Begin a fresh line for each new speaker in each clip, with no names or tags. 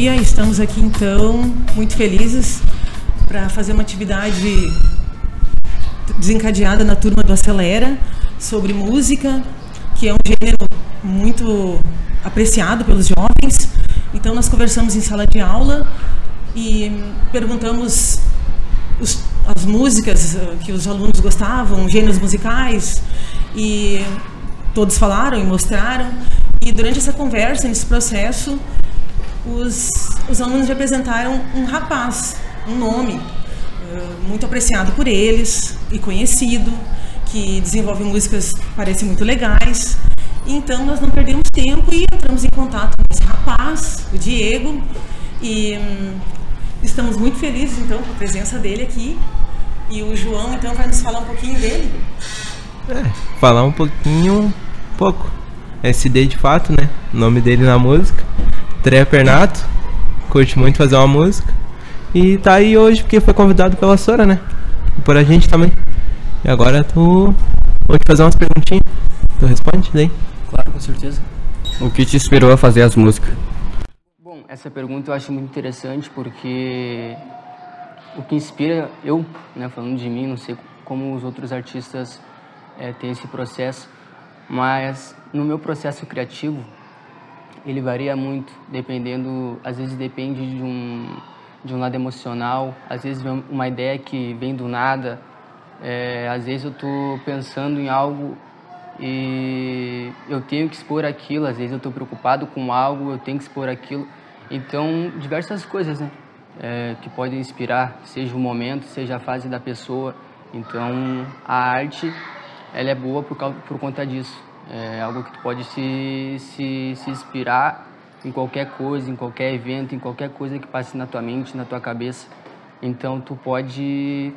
dia, estamos aqui então muito felizes para fazer uma atividade desencadeada na turma do Acelera sobre música, que é um gênero muito apreciado pelos jovens. Então nós conversamos em sala de aula e perguntamos os, as músicas eh, que os alunos gostavam, gêneros musicais, e todos falaram e mostraram. E durante essa conversa, nesse processo, os, os alunos me apresentaram um rapaz, um nome, uh, muito apreciado por eles e conhecido, que desenvolve músicas parecem muito legais. Então nós não perdemos tempo e entramos em contato com esse rapaz, o Diego, e hum, estamos muito felizes então com a presença dele aqui. E o João então vai nos falar um pouquinho dele.
É, falar um pouquinho, pouco. SD de fato, né? O nome dele na música. Treia Pernato. Curte muito fazer uma música. E tá aí hoje porque foi convidado pela Sora, né? E por a gente também. E agora tu. Vou te fazer umas perguntinhas. Tu responde daí?
Claro, com certeza. O que te inspirou a fazer as músicas? Bom, essa pergunta eu acho muito interessante porque o que inspira eu, né, falando de mim, não sei como os outros artistas é, têm esse processo, mas no meu processo criativo ele varia muito, dependendo, às vezes depende de um de um lado emocional, às vezes uma ideia que vem do nada, é, às vezes eu estou pensando em algo e eu tenho que expor aquilo, às vezes eu estou preocupado com algo, eu tenho que expor aquilo. Então, diversas coisas, né? É, que podem inspirar, seja o momento, seja a fase da pessoa. Então, a arte, ela é boa por, causa, por conta disso. É algo que tu pode se, se, se inspirar em qualquer coisa, em qualquer evento, em qualquer coisa que passe na tua mente, na tua cabeça. Então, tu pode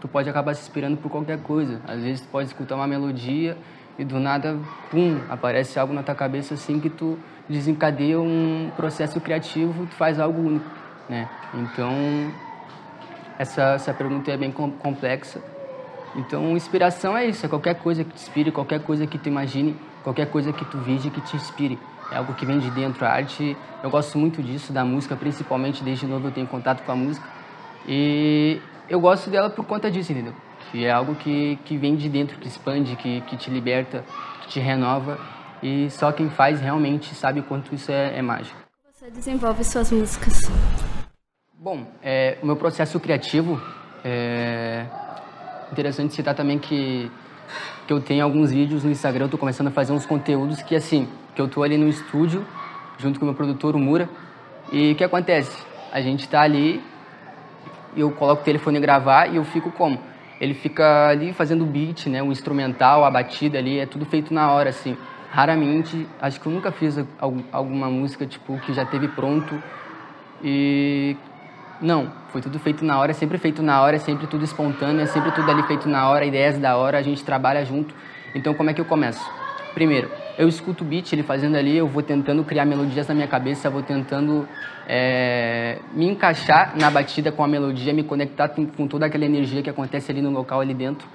tu pode acabar se inspirando por qualquer coisa. Às vezes tu pode escutar uma melodia e do nada, pum, aparece algo na tua cabeça assim que tu desencadeia um processo criativo, tu faz algo único, né? Então, essa, essa pergunta é bem complexa. Então, inspiração é isso, é qualquer coisa que te inspire, qualquer coisa que tu imagine, qualquer coisa que tu veja que te inspire. É algo que vem de dentro. A arte, eu gosto muito disso, da música, principalmente desde novo eu tenho contato com a música. E eu gosto dela por conta disso, entendeu? E é algo que, que vem de dentro, que expande, que, que te liberta, que te renova. E só quem faz realmente sabe o quanto isso é, é mágico.
Você desenvolve suas músicas?
Bom, é, o meu processo criativo é interessante citar também que, que eu tenho alguns vídeos no Instagram, eu estou começando a fazer uns conteúdos que assim, que eu estou ali no estúdio junto com o meu produtor, o Mura, e o que acontece? A gente está ali eu coloco o telefone gravar e eu fico como? Ele fica ali fazendo o beat, né, o instrumental, a batida ali, é tudo feito na hora, assim. Raramente, acho que eu nunca fiz alguma música, tipo, que já teve pronto e... Não, foi tudo feito na hora, é sempre feito na hora, é sempre tudo espontâneo, é sempre tudo ali feito na hora, ideias da hora, a gente trabalha junto. Então, como é que eu começo? Primeiro, eu escuto o beat, ele fazendo ali, eu vou tentando criar melodias na minha cabeça, vou tentando é, me encaixar na batida com a melodia, me conectar com, toda aquela energia que acontece ali no local, ali dentro.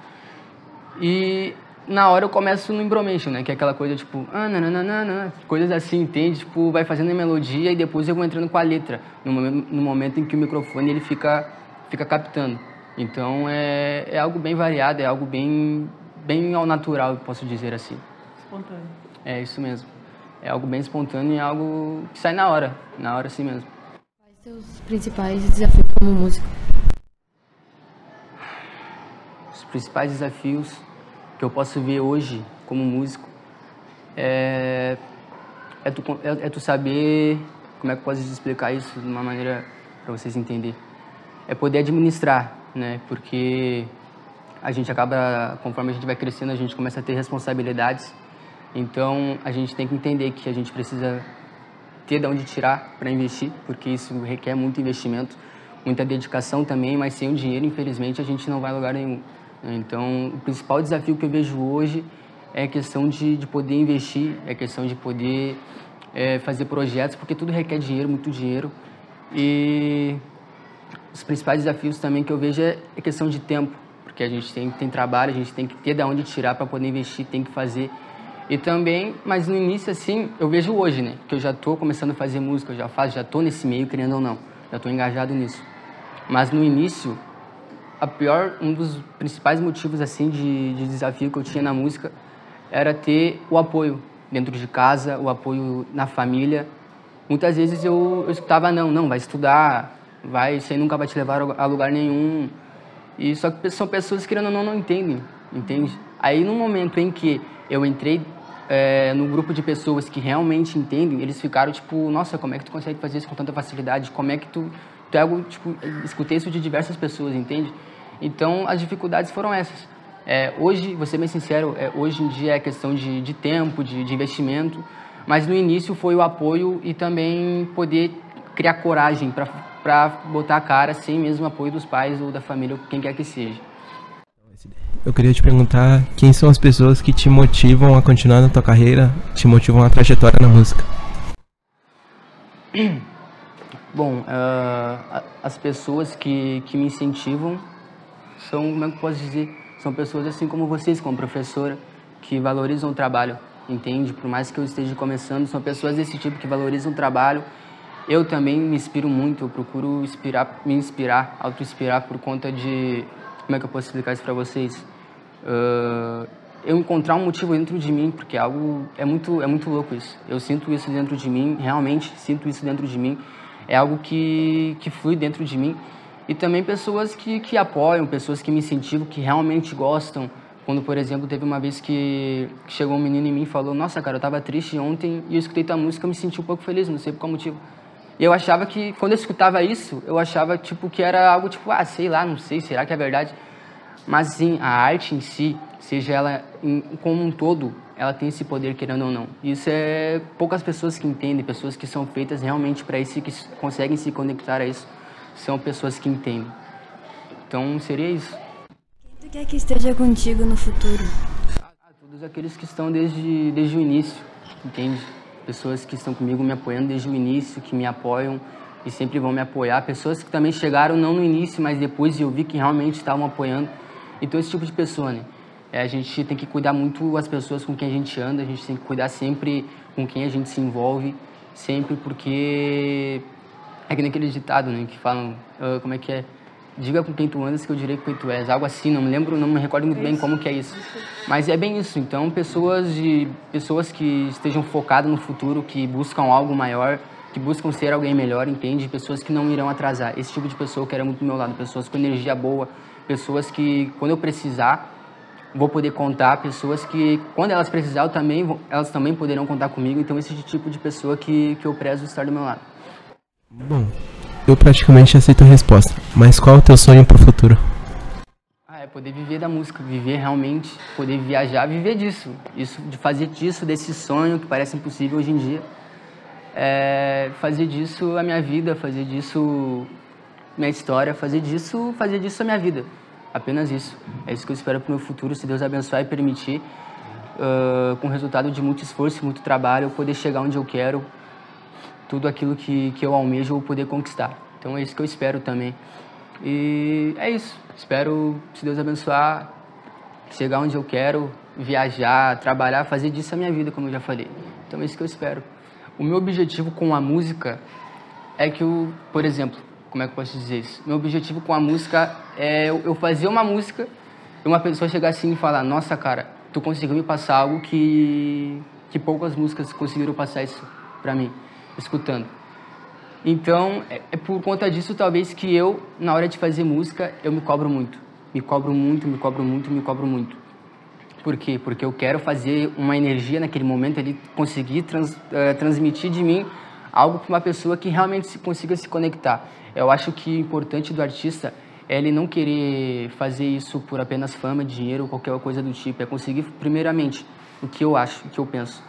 E na hora eu começo no embromation, né? Que é aquela coisa tipo, ah, nananana, coisas assim, entende? Tipo, vai fazendo a melodia e depois eu vou entrando com a letra, no momento, no momento em que o microfone ele fica, fica captando. Então é, é algo bem variado, é algo bem, bem ao natural, posso dizer assim.
Espontâneo.
É isso mesmo. É algo bem espontâneo e é algo que sai na hora, na hora assim mesmo.
Quais seus principais desafios como músico?
Os principais desafios que eu posso ver hoje como músico é, é, tu, é, é tu saber, como é que eu posso explicar isso de uma maneira para vocês entenderem. É poder administrar, né? Porque a gente acaba, conforme a gente vai crescendo, a gente começa a ter responsabilidades então a gente tem que entender que a gente precisa ter de onde tirar para investir, porque isso requer muito investimento, muita dedicação também, mas sem o dinheiro, infelizmente, a gente não vai a lugar nenhum. Então o principal desafio que eu vejo hoje é a questão de, de poder investir, é a questão de poder é, fazer projetos, porque tudo requer dinheiro, muito dinheiro. E os principais desafios também que eu vejo é a questão de tempo, porque a gente tem, tem trabalho, a gente tem que ter de onde tirar para poder investir, tem que fazer E também, mas no início, assim, eu vejo hoje, né? Que eu já tô começando a fazer música, eu já faço, já tô nesse meio, querendo ou não. Já tô engajado nisso. Mas no início, a pior, um dos principais motivos, assim, de, de desafio que eu tinha na música era ter o apoio dentro de casa, o apoio na família. Muitas vezes eu, eu escutava, não, não, vai estudar, vai, isso aí nunca vai te levar a lugar nenhum. E só que são pessoas que, ou não, não entendem, entende? Aí, no momento em que eu entrei é, no grupo de pessoas que realmente entendem, eles ficaram tipo, nossa, como é que tu consegue fazer isso com tanta facilidade? Como é que tu é algo, tipo, escutei isso de diversas pessoas, entende? Então, as dificuldades foram essas. É, hoje, vou ser bem sincero, é, hoje em dia é questão de, de tempo, de, de investimento, mas no início foi o apoio e também poder criar coragem para botar a cara sem mesmo apoio dos pais ou da família, ou quem quer que seja.
Eu queria te perguntar quem são as pessoas que te motivam a continuar na tua carreira, te motivam a trajetória na música.
Bom, uh, as pessoas que, que me incentivam são, como é que eu posso dizer, são pessoas assim como vocês, como professora, que valorizam o trabalho, entende? Por mais que eu esteja começando, são pessoas desse tipo que valorizam o trabalho. Eu também me inspiro muito, eu procuro inspirar, me inspirar, auto-inspirar por conta de como é que eu posso explicar isso para vocês? Uh, eu encontrar um motivo dentro de mim, porque é algo é muito é muito louco isso. Eu sinto isso dentro de mim, realmente sinto isso dentro de mim. É algo que que flui dentro de mim. E também pessoas que que apoiam, pessoas que me incentivam, que realmente gostam. Quando, por exemplo, teve uma vez que chegou um menino em mim e falou: "Nossa, cara, eu tava triste ontem e eu escutei tua música, eu me senti um pouco feliz, não sei por qual motivo". E eu achava que, quando eu escutava isso, eu achava, tipo, que era algo, tipo, ah, sei lá, não sei, será que é verdade? Mas, sim, a arte em si, seja ela em, como um todo, ela tem esse poder, querendo ou não. Isso é poucas pessoas que entendem, pessoas que são feitas realmente para isso e que conseguem se conectar a isso, são pessoas que entendem. Então, seria isso.
Quem tu quer que esteja contigo no futuro?
Ah, todos aqueles que estão desde, desde o início, entende? pessoas que estão comigo me apoiando desde o início, que me apoiam e sempre vão me apoiar. Pessoas que também chegaram não no início, mas depois eu vi que realmente estavam apoiando. Então, esse tipo de pessoa, né? É, a gente tem que cuidar muito as pessoas com quem a gente anda, a gente tem que cuidar sempre com quem a gente se envolve, sempre porque é que naquele ditado, né, que falam, uh, como é que é? diga com quem tu andas que eu direi com quem tu és. Algo assim, não me lembro, não me recordo muito bem como que é isso. Mas é bem isso. Então, pessoas de pessoas que estejam focadas no futuro, que buscam algo maior, que buscam ser alguém melhor, entende? Pessoas que não irão atrasar. Esse tipo de pessoa eu quero muito do meu lado. Pessoas com energia boa, pessoas que quando eu precisar vou poder contar, pessoas que quando elas precisar eu também elas também poderão contar comigo. Então esse tipo de pessoa que que eu prezo estar do meu lado.
Bom, eu praticamente aceito a resposta, mas qual é o teu sonho pro futuro?
Ah, é poder viver da música, viver realmente, poder viajar, viver disso. Isso, de fazer disso, desse sonho que parece impossível hoje em dia. É fazer disso a minha vida, fazer disso minha história, fazer disso, fazer disso a minha vida. Apenas isso. É isso que eu espero pro meu futuro, se Deus abençoar e permitir. Uh, com resultado de muito esforço e muito trabalho, eu poder chegar onde eu quero, tudo aquilo que, que eu almejo eu poder conquistar. Então é isso que eu espero também. E é isso. Espero, se Deus abençoar, chegar onde eu quero, viajar, trabalhar, fazer disso a minha vida, como eu já falei. Então é isso que eu espero. O meu objetivo com a música é que eu, por exemplo, como é que eu posso dizer isso? Meu objetivo com a música é eu fazer uma música e uma pessoa chegar assim e falar: Nossa, cara, tu conseguiu me passar algo que, que poucas músicas conseguiram passar isso pra mim escutando. Então, é, é por conta disso, talvez, que eu, na hora de fazer música, eu me cobro muito. Me cobro muito, me cobro muito, me cobro muito. Por quê? Porque eu quero fazer uma energia naquele momento, ele conseguir trans, uh, transmitir de mim algo para uma pessoa que realmente se, consiga se conectar. Eu acho que o importante do artista é ele não querer fazer isso por apenas fama, dinheiro ou qualquer coisa do tipo. É conseguir, primeiramente, o que eu acho, o que eu penso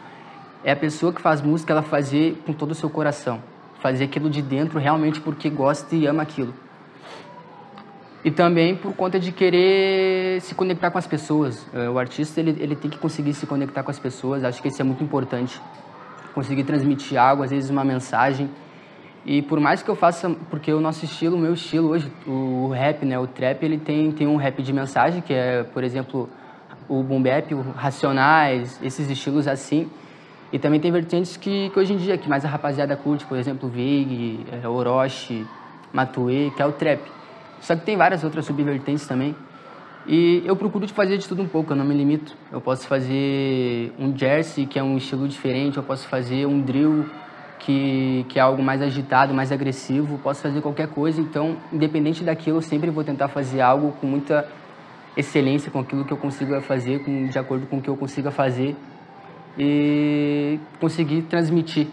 é a pessoa que faz música ela fazer com todo o seu coração, fazer aquilo de dentro realmente porque gosta e ama aquilo. E também por conta de querer se conectar com as pessoas. É, o artista ele, ele tem que conseguir se conectar com as pessoas, acho que isso é muito importante. Conseguir transmitir algo, às vezes uma mensagem. E por mais que eu faça, porque o nosso estilo, o meu estilo hoje, o rap, né, o trap, ele tem, tem um rap de mensagem, que é, por exemplo, o boom bap, o racionais, esses estilos assim. E também tem vertentes que, que hoje em dia, que mais a rapaziada curte, por exemplo, Vig, é, Orochi, Matue, que é o trap. Só que tem várias outras subvertentes também. E eu procuro fazer de tudo um pouco, eu não me limito. Eu posso fazer um jersey, que é um estilo diferente, eu posso fazer um drill, que, que é algo mais agitado, mais agressivo, posso fazer qualquer coisa. Então, independente daquilo, eu sempre vou tentar fazer algo com muita excelência, com aquilo que eu consiga fazer, com, de acordo com o que eu consiga fazer e conseguir transmitir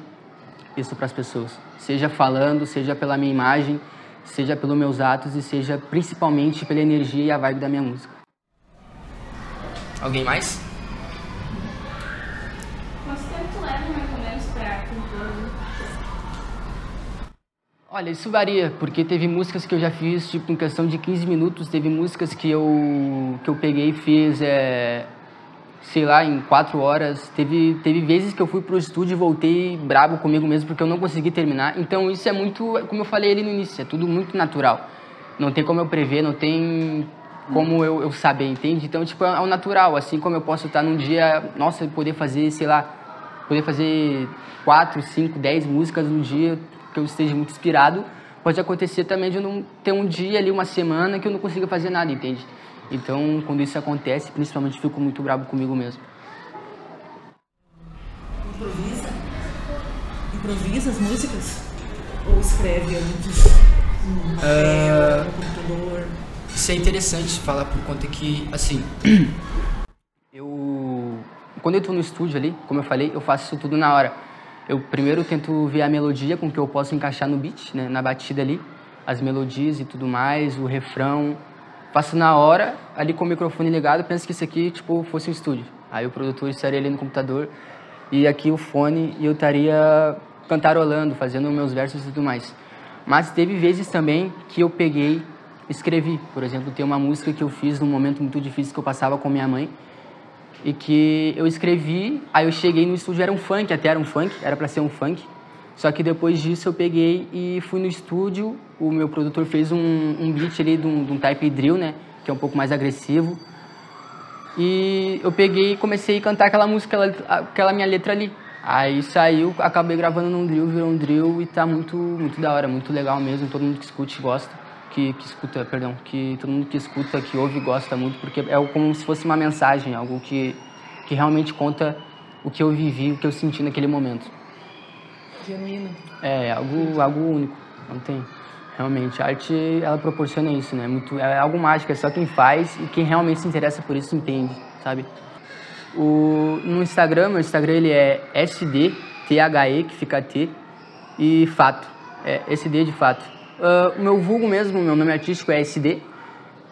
isso para as pessoas, seja falando, seja pela minha imagem, seja pelos meus atos e seja principalmente pela energia e a vibe da minha música. Alguém mais?
Quanto tempo leva mais ou menos para compor?
Olha, isso varia, porque teve músicas que eu já fiz, tipo, em questão de 15 minutos, teve músicas que eu, que eu peguei e fiz, é, sei lá, em 4 horas. Teve, teve vezes que eu fui pro estúdio e voltei brabo comigo mesmo, porque eu não consegui terminar. Então, isso é muito, como eu falei ali no início, é tudo muito natural. Não tem como eu prever, não tem como eu, eu saber, entende? Então, tipo, é o natural, assim como eu posso estar num dia, nossa, poder fazer, sei lá, poder fazer 4, 5, 10 músicas no dia, que eu esteja muito inspirado, pode acontecer também de eu não ter um dia ali, uma semana, que eu não consiga fazer nada, entende? Então, quando isso acontece, principalmente fico muito bravo comigo mesmo.
Improvisa? Improvisa as músicas? Ou escreve antes? No papel, no computador?
Isso é interessante falar por conta que, assim, eu quando eu estou no estúdio ali, como eu falei, eu faço isso tudo na hora. Eu primeiro tento ver a melodia com que eu posso encaixar no beat, né, na batida ali, as melodias e tudo mais, o refrão. Faço na hora, ali com o microfone ligado, penso que isso aqui, tipo, fosse um estúdio. Aí o produtor estaria ali no computador e aqui o fone e eu estaria cantarolando, fazendo meus versos e tudo mais. Mas teve vezes também que eu peguei, escrevi. Por exemplo, tem uma música que eu fiz num momento muito difícil que eu passava com minha mãe e que eu escrevi, aí eu cheguei no estúdio, era um funk, até era um funk, era para ser um funk. Só que depois disso eu peguei e fui no estúdio, o meu produtor fez um, um beat ali de um, de um type drill, né, que é um pouco mais agressivo. E eu peguei e comecei a cantar aquela música, aquela, minha letra ali. Aí saiu, acabei gravando num drill, virou um drill e tá muito, muito da hora, muito legal mesmo, todo mundo que escute gosta que, que escuta, perdão, que todo mundo que escuta, que ouve, gosta muito, porque é como se fosse uma mensagem, algo que, que realmente conta o que eu vivi, o que eu senti naquele momento.
Genuíno.
É, algo, algo único, não tem. Realmente, a arte, ela proporciona isso, né? Muito, é algo mágico, é só quem faz e quem realmente se interessa por isso entende, sabe? O, no Instagram, meu Instagram ele é SD, T-H-E, que fica T, e Fato, é SD de Fato. Uh, o meu vulgo mesmo, meu nome artístico é SD.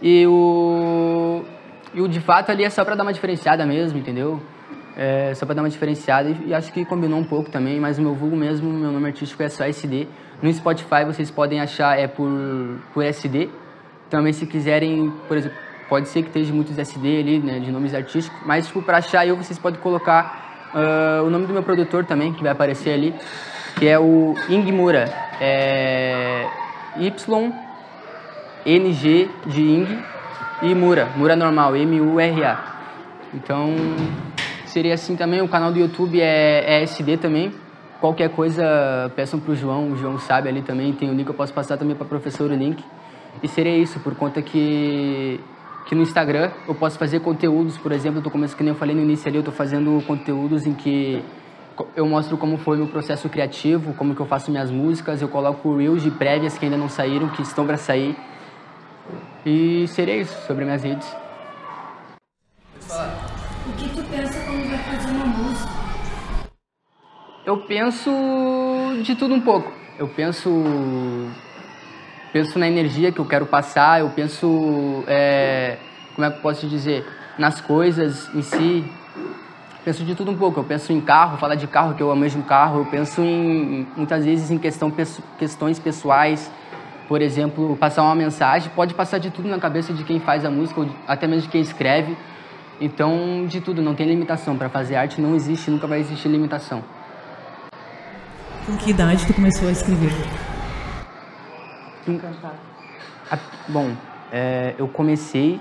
E o, e o de fato ali é só pra dar uma diferenciada mesmo, entendeu? É só pra dar uma diferenciada e, e acho que combinou um pouco também, mas o meu vulgo mesmo, meu nome artístico é só SD. No Spotify vocês podem achar é por, por SD. Também se quiserem, por exemplo, pode ser que esteja muitos SD ali, né, de nomes artísticos, mas tipo, pra achar eu vocês podem colocar uh, o nome do meu produtor também, que vai aparecer ali, que é o Ingmura. É Y, NG de Ing e Mura, Mura normal, M-U-R-A. Então, seria assim também. O canal do YouTube é, é SD também. Qualquer coisa, peçam para o João, o João sabe ali também. Tem o link, eu posso passar também para a professora o link. E seria isso, por conta que, que no Instagram eu posso fazer conteúdos, por exemplo, eu tô começando, que nem eu falei no início ali, eu estou fazendo conteúdos em que eu mostro como foi meu processo criativo, como que eu faço minhas músicas, eu coloco reels de prévias que ainda não saíram, que estão para sair. E seria isso sobre minhas redes.
O que tu pensa quando vai fazer uma música?
Eu penso de tudo um pouco. Eu penso penso na energia que eu quero passar, eu penso é, como é que eu posso dizer nas coisas em si, penso de tudo um pouco. Eu penso em carro, falar de carro, que eu amo mesmo carro. Eu penso em, muitas vezes em questão, questões pessoais. Por exemplo, passar uma mensagem. Pode passar de tudo na cabeça de quem faz a música, ou até mesmo de quem escreve. Então, de tudo, não tem limitação. Para fazer arte não existe, nunca vai existir limitação.
Com que idade tu começou a escrever?
Bom, é, eu comecei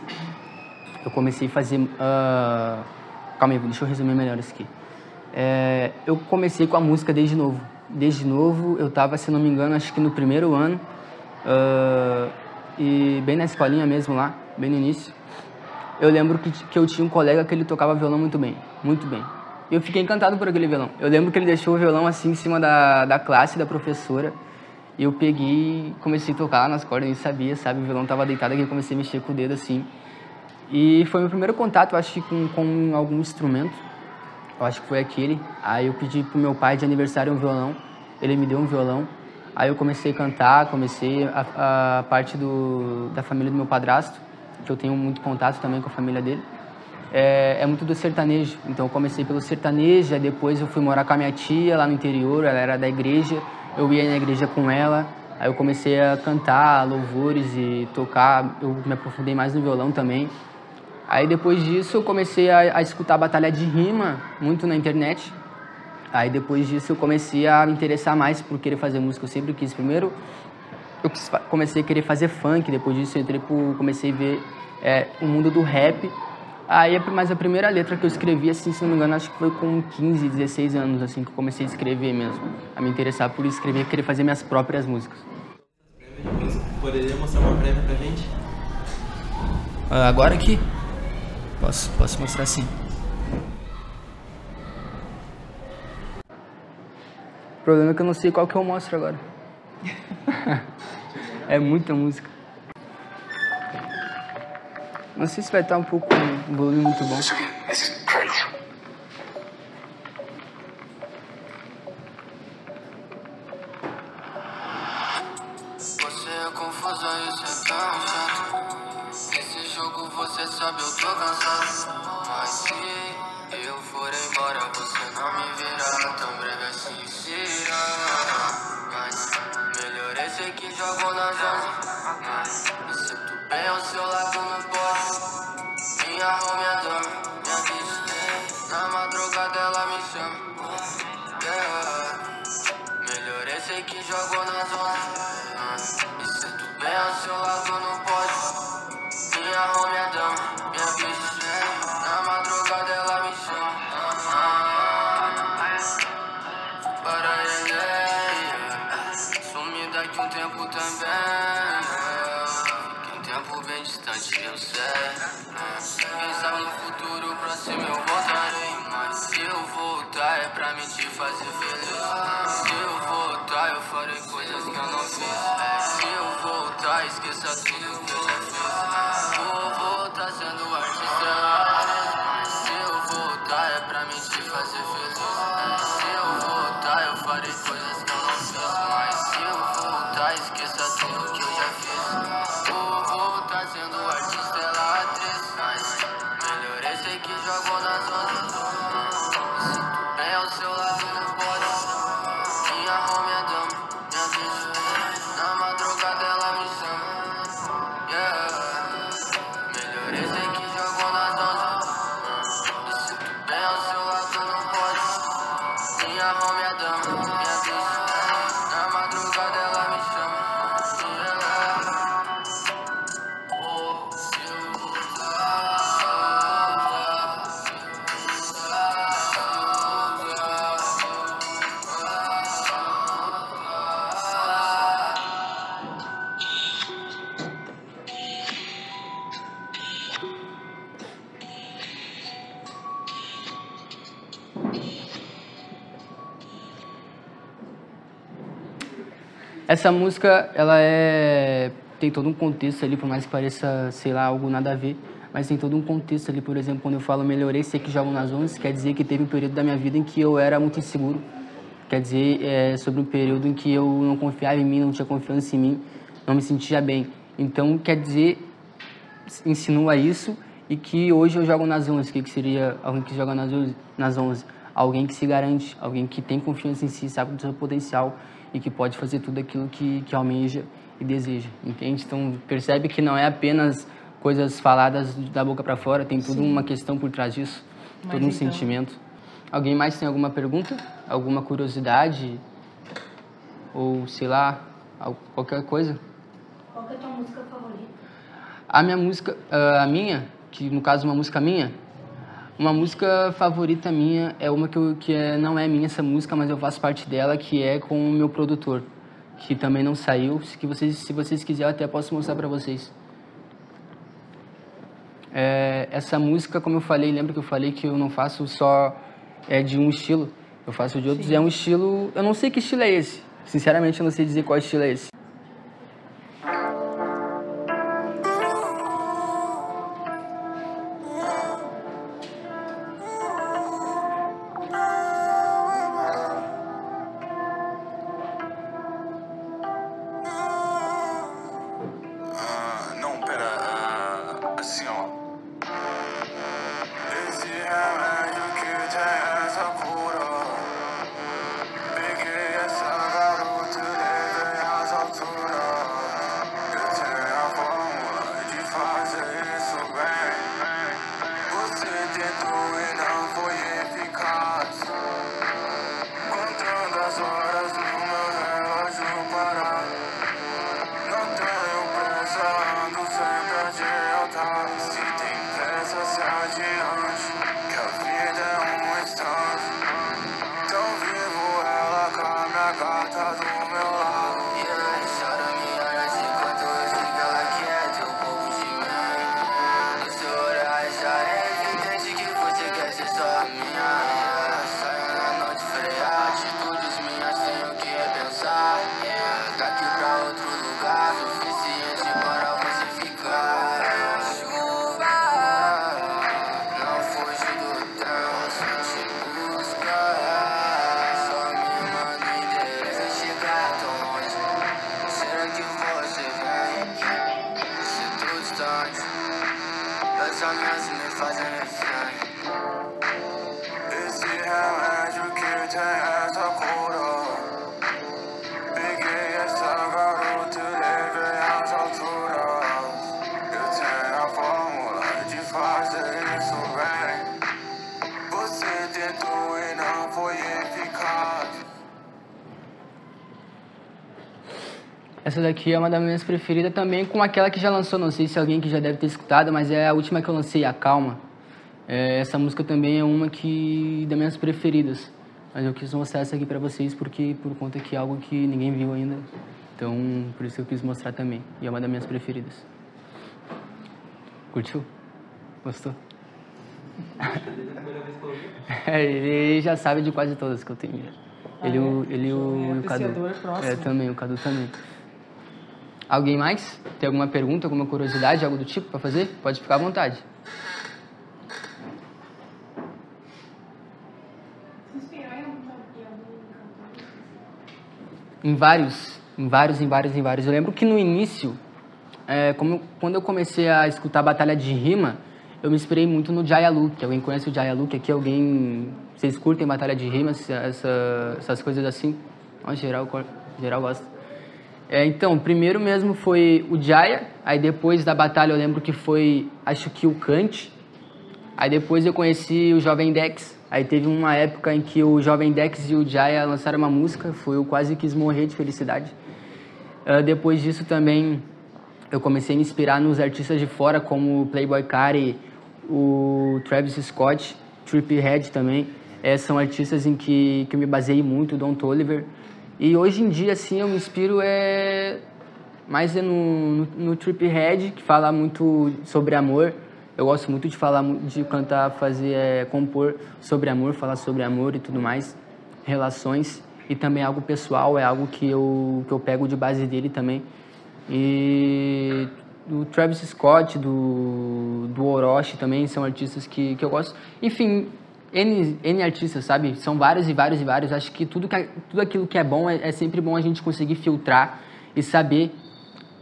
eu comecei a fazer. Uh, calma aí, deixa eu resumir melhor isso aqui. É, eu comecei com a música desde novo. Desde novo, eu estava, se não me engano, acho que no primeiro ano, uh, e bem na escolinha mesmo lá, bem no início. Eu lembro que, que eu tinha um colega que ele tocava violão muito bem, muito bem. E eu fiquei encantado por aquele violão. Eu lembro que ele deixou o violão assim em cima da, da classe da professora. E eu peguei comecei a tocar nas cordas, nem sabia, sabe? O violão tava deitado aqui, eu comecei a mexer com o dedo assim. E foi meu primeiro contato, acho que com, com algum instrumento. Eu acho que foi aquele. Aí eu pedi pro meu pai de aniversário um violão. Ele me deu um violão. Aí eu comecei a cantar, comecei a, a parte do, da família do meu padrasto, que eu tenho muito contato também com a família dele. É, é, muito do sertanejo. Então eu comecei pelo sertanejo, aí depois eu fui morar com a minha tia lá no interior, ela era da igreja eu ia na igreja com ela, aí eu comecei a cantar louvores e tocar, eu me aprofundei mais no violão também. Aí depois disso eu comecei a, a escutar batalha de rima muito na internet. Aí depois disso eu comecei a me interessar mais por querer fazer música. Eu sempre quis. Primeiro eu quis, comecei a querer fazer funk, depois disso eu entrei por, comecei a ver é, o mundo do rap. Aí, mas a primeira letra que eu escrevi, assim, se não me engano, acho que foi com 15, 16 anos, assim, que eu comecei a escrever mesmo. A me interessar por escrever, querer fazer minhas próprias músicas.
Poderia mostrar uma prévia pra gente?
Uh, agora aqui? Posso, posso mostrar sim. O problema é que eu não sei qual que eu mostro agora. é muita música. Não sei se vai estar um pouco um volume muito bom. Essa música, ela é tem todo um contexto ali, por mais que pareça, sei lá, algo nada a ver, mas tem todo um contexto ali, por exemplo, quando eu falo melhorei, sei que jogo nas 11, quer dizer que teve um período da minha vida em que eu era muito inseguro. Quer dizer, é sobre um período em que eu não confiava em mim, não tinha confiança em mim, não me sentia bem. Então, quer dizer, insinua isso e que hoje eu jogo nas 11. O que, que seria alguém que joga nas 11? Nas 11? Alguém que se garante, alguém que tem confiança em si, sabe do seu potencial e que pode fazer tudo aquilo que, que almeja e deseja, entende? Então, percebe que não é apenas coisas faladas da boca para fora, tem toda uma questão por trás disso,
Mas
todo um
então-
sentimento. Alguém mais tem alguma pergunta? Alguma curiosidade? Ou, sei lá, al- qualquer coisa?
Qual que é a tua música favorita?
A minha música, ah, a minha, que no caso uma música minha, uma música favorita minha é uma que, eu, que é, não é minha essa música, mas eu faço parte dela, que é com o meu produtor, que também não saiu. Que vocês, se vocês quiserem, eu até posso mostrar para vocês. É, essa música, como eu falei, lembra que eu falei que eu não faço só é de um estilo, eu faço de outros. Sim. É um estilo, eu não sei que estilo é esse. Sinceramente, eu não sei dizer qual estilo é esse. Essa daqui é uma das minhas preferidas também, com aquela que já lançou, não sei se alguém que já deve ter escutado, mas é a última que eu lancei, A Calma. É, essa música também é uma que das minhas preferidas. Mas eu quis mostrar essa aqui pra vocês porque por conta que é algo que ninguém viu ainda. Então, por isso que eu quis mostrar também. E é uma das minhas preferidas. Curtiu? Gostou? é, ele já sabe de quase todas que eu tenho. Ele, ah, o, ele é o, o Cadu. É, também, o Cadu também. Alguém mais? Tem alguma pergunta, alguma curiosidade, algo do tipo para fazer? Pode ficar à vontade. Em vários, em vários, em vários, em vários. Eu lembro que no início, é, como, quando eu comecei a escutar Batalha de Rima, eu me inspirei muito no Jaya Luke. Alguém conhece o Jaya Luke aqui? Alguém... Vocês curtem Batalha de Rima, essa, essas coisas assim? Em geral, geral gosta. É, então, primeiro mesmo foi o Jaya, aí depois da batalha eu lembro que foi, acho que o Kant, aí depois eu conheci o Jovem Dex, aí teve uma época em que o Jovem Dex e o Jaya lançaram uma música, foi eu quase quis morrer de felicidade. Uh, depois disso também eu comecei a me inspirar nos artistas de fora, como o Playboy Carti, o Travis Scott, Trippie Red também, é, são artistas em que, que eu me baseei muito, Don Toliver, e hoje em dia, assim, eu me inspiro é mais é no, no, no Trip Head, que fala muito sobre amor. Eu gosto muito de falar, de cantar, fazer, é, compor sobre amor, falar sobre amor e tudo mais, relações. E também algo pessoal, é algo que eu, que eu pego de base dele também. E do Travis Scott, do, do Orochi também, são artistas que, que eu gosto. Enfim, N, N artistas, sabe? São vários e vários e vários. Acho que tudo, que, tudo aquilo que é bom é, é sempre bom a gente conseguir filtrar e saber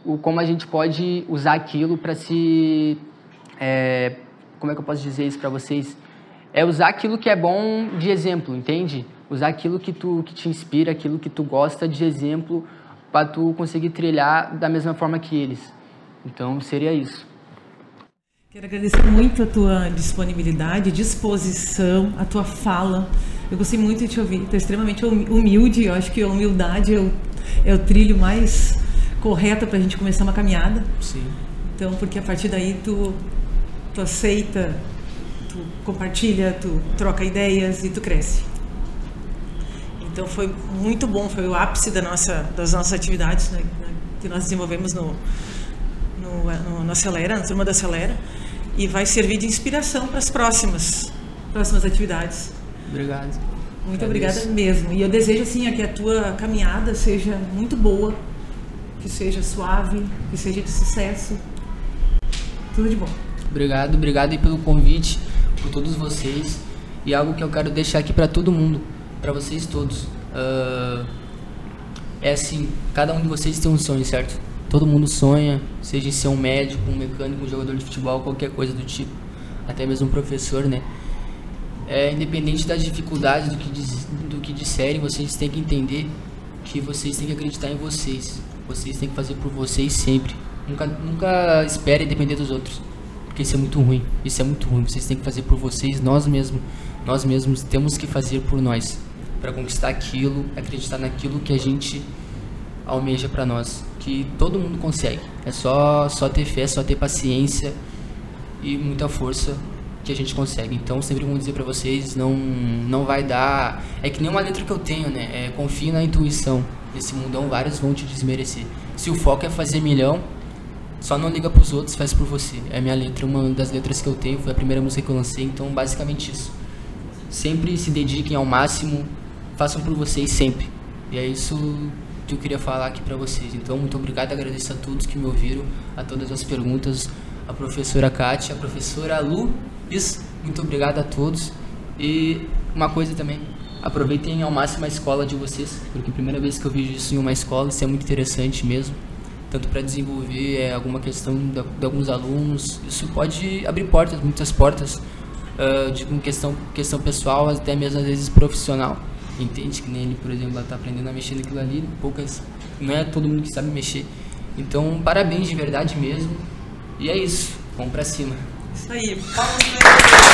o, como a gente pode usar aquilo para se. É, como é que eu posso dizer isso para vocês? É usar aquilo que é bom de exemplo, entende? Usar aquilo que, tu, que te inspira, aquilo que tu gosta de exemplo para tu conseguir trilhar da mesma forma que eles. Então seria isso.
Quero agradecer muito a tua disponibilidade, disposição, a tua fala. Eu gostei muito de te ouvir. Tu é extremamente humilde. Eu acho que a humildade é o, é o trilho mais correto para a gente começar uma caminhada.
Sim.
Então, porque a partir daí tu tu aceita, tu compartilha, tu troca ideias e tu cresce. Então foi muito bom, foi o ápice da nossa, das nossas atividades né, que nós desenvolvemos no, no, no, no Acelera, na turma da Acelera, e vai servir de inspiração para as próximas, próximas atividades.
Obrigado.
Muito obrigada mesmo. E eu desejo assim que a tua caminhada seja muito boa, que seja suave, que seja de sucesso. Tudo de bom.
Obrigado, obrigado aí pelo convite, por todos vocês. E algo que eu quero deixar aqui para todo mundo, para vocês todos. Uh, é assim, cada um de vocês tem um sonho, certo? Todo mundo sonha, seja em ser um médico, um mecânico, um jogador de futebol, qualquer coisa do tipo. Até mesmo um professor, né? É, independente das dificuldades do que, diz, do que disserem, vocês têm que entender que vocês têm que acreditar em vocês. Vocês têm que fazer por vocês sempre. Nunca, nunca espere depender dos outros. Porque isso é muito ruim. Isso é muito ruim. Vocês têm que fazer por vocês, nós mesmos. Nós mesmos temos que fazer por nós. para conquistar aquilo, acreditar naquilo que a gente almeja para nós. Que todo mundo consegue. É só, só ter fé, só ter paciência e muita força que a gente consegue. Então, sempre vou dizer para vocês, não não vai dar, é que nem uma letra que eu tenho, né? É, confie na intuição. Nesse mundão vários vão te desmerecer. Se o foco é fazer milhão, só não liga pros outros, faz por você. É minha letra, uma das letras que eu tenho, foi a primeira música que eu lancei, então basicamente isso. Sempre se dediquem ao máximo, façam por vocês sempre. E é isso que eu queria falar aqui para vocês. Então, muito obrigado, agradeço a todos que me ouviram, a todas as perguntas, a professora Kátia, a professora Lu, isso, muito obrigado a todos. E uma coisa também, aproveitem ao máximo a escola de vocês, porque é a primeira vez que eu vejo isso em uma escola, isso é muito interessante mesmo. Tanto para desenvolver é, alguma questão de, de, alguns alunos, isso pode abrir portas, muitas portas, uh, de questão, questão pessoal, até mesmo às vezes profissional. Entende que nem ele, por exemplo, está aprendendo a mexer naquilo ali, poucas, não é todo mundo que sabe mexer. Então, parabéns de verdade mesmo. E é isso, vamos para cima.
Isso aí. Palmas